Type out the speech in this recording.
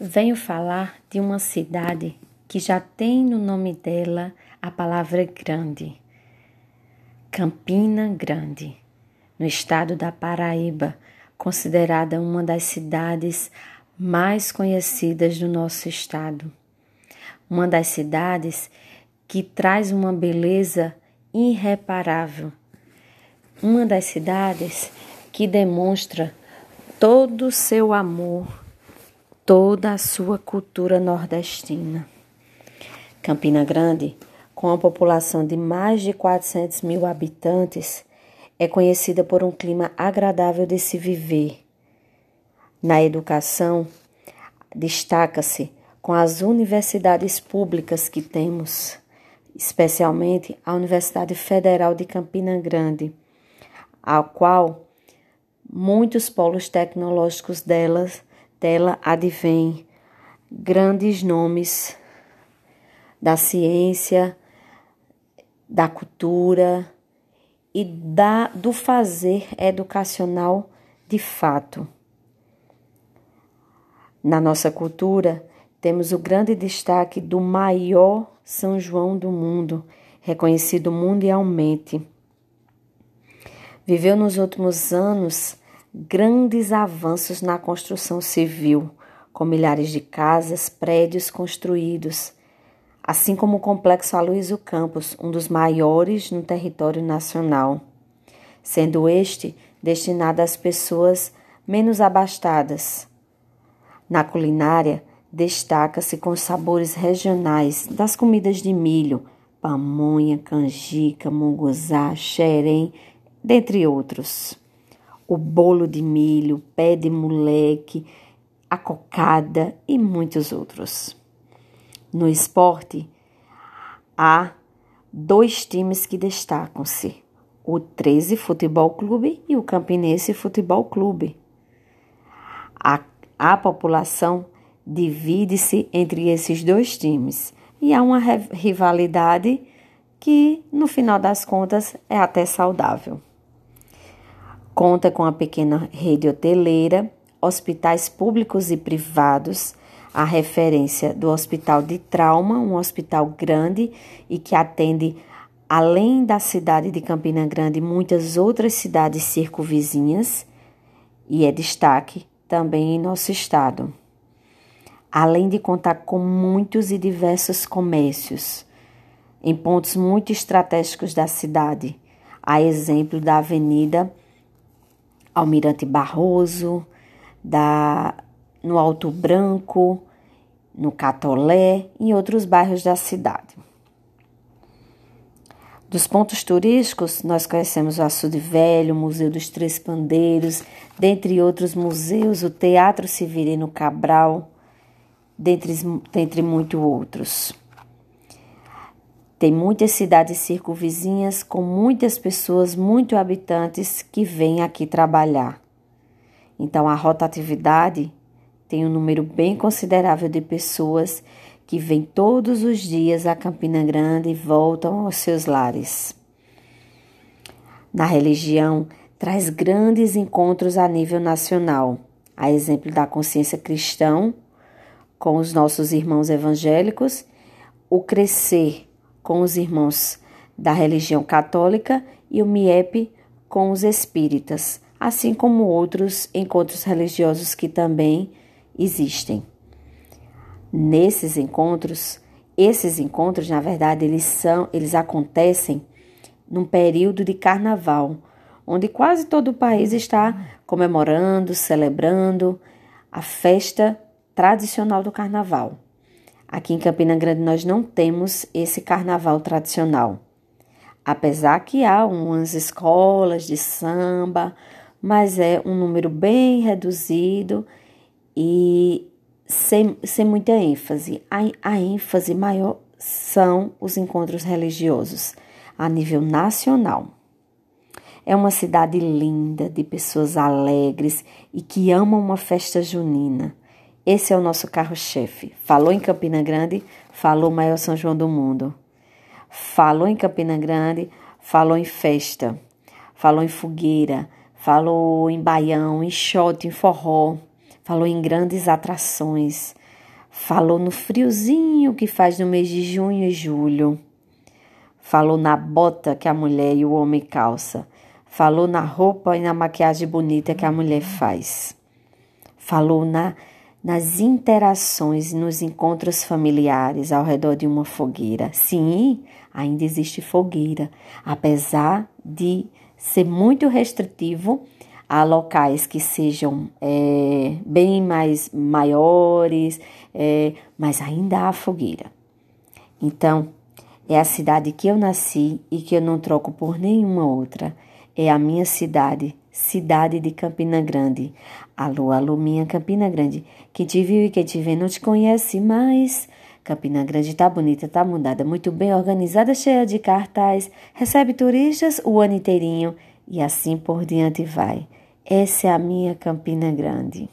Venho falar de uma cidade que já tem no nome dela a palavra grande. Campina Grande, no estado da Paraíba, considerada uma das cidades mais conhecidas do nosso estado. Uma das cidades que traz uma beleza irreparável. Uma das cidades que demonstra todo o seu amor, toda a sua cultura nordestina. Campina Grande, com a população de mais de 400 mil habitantes, é conhecida por um clima agradável de se viver. Na educação, destaca-se com as universidades públicas que temos, especialmente a Universidade Federal de Campina Grande, a qual muitos polos tecnológicos delas, dela advêm grandes nomes da ciência, da cultura e da, do fazer educacional de fato. Na nossa cultura, temos o grande destaque do maior São João do mundo, reconhecido mundialmente. Viveu nos últimos anos grandes avanços na construção civil, com milhares de casas, prédios construídos assim como o Complexo Aloysio Campos, um dos maiores no território nacional, sendo este destinado às pessoas menos abastadas. Na culinária, destaca-se com os sabores regionais das comidas de milho, pamonha, canjica, munguzá, xerém, dentre outros. O bolo de milho, pé de moleque, a cocada e muitos outros. No esporte, há dois times que destacam-se: o 13 Futebol Clube e o Campinense Futebol Clube. A, a população divide-se entre esses dois times e há uma rivalidade que, no final das contas, é até saudável. Conta com a pequena rede hoteleira, hospitais públicos e privados a referência do Hospital de Trauma, um hospital grande e que atende, além da cidade de Campina Grande, muitas outras cidades circunvizinhas e é destaque também em nosso estado. Além de contar com muitos e diversos comércios em pontos muito estratégicos da cidade, a exemplo da Avenida Almirante Barroso, da no Alto Branco, no Catolé e em outros bairros da cidade. Dos pontos turísticos, nós conhecemos o Açude Velho, o Museu dos Três Pandeiros, dentre outros museus, o Teatro Severino Cabral, dentre, dentre muitos outros. Tem muitas cidades circunvizinhas com muitas pessoas, muitos habitantes que vêm aqui trabalhar. Então, a rotatividade tem um número bem considerável de pessoas que vêm todos os dias a Campina Grande e voltam aos seus lares. Na religião, traz grandes encontros a nível nacional, a exemplo da consciência cristã com os nossos irmãos evangélicos, o crescer com os irmãos da religião católica e o MIEP com os espíritas, assim como outros encontros religiosos que também existem. Nesses encontros, esses encontros, na verdade, eles são, eles acontecem num período de carnaval, onde quase todo o país está comemorando, celebrando a festa tradicional do carnaval. Aqui em Campina Grande nós não temos esse carnaval tradicional. Apesar que há umas escolas de samba, mas é um número bem reduzido e sem, sem muita ênfase. A, a ênfase maior são os encontros religiosos a nível nacional. É uma cidade linda, de pessoas alegres e que amam uma festa junina. Esse é o nosso carro-chefe. Falou em Campina Grande, falou maior São João do mundo. Falou em Campina Grande, falou em festa. Falou em fogueira, falou em baião, em shot, em forró falou em grandes atrações, Falou no friozinho que faz no mês de junho e julho. Falou na bota que a mulher e o homem calça. Falou na roupa e na maquiagem bonita que a mulher faz. Falou na, nas interações nos encontros familiares ao redor de uma fogueira. Sim, ainda existe fogueira, apesar de ser muito restritivo a locais que sejam é, bem mais maiores, é, mas ainda há fogueira. Então, é a cidade que eu nasci e que eu não troco por nenhuma outra. É a minha cidade, cidade de Campina Grande. Alô, alô, minha Campina Grande. Quem te viu e quem te vê não te conhece mais. Campina Grande tá bonita, tá mudada, muito bem organizada, cheia de cartaz, recebe turistas o ano inteirinho e assim por diante vai. Essa é a minha Campina Grande.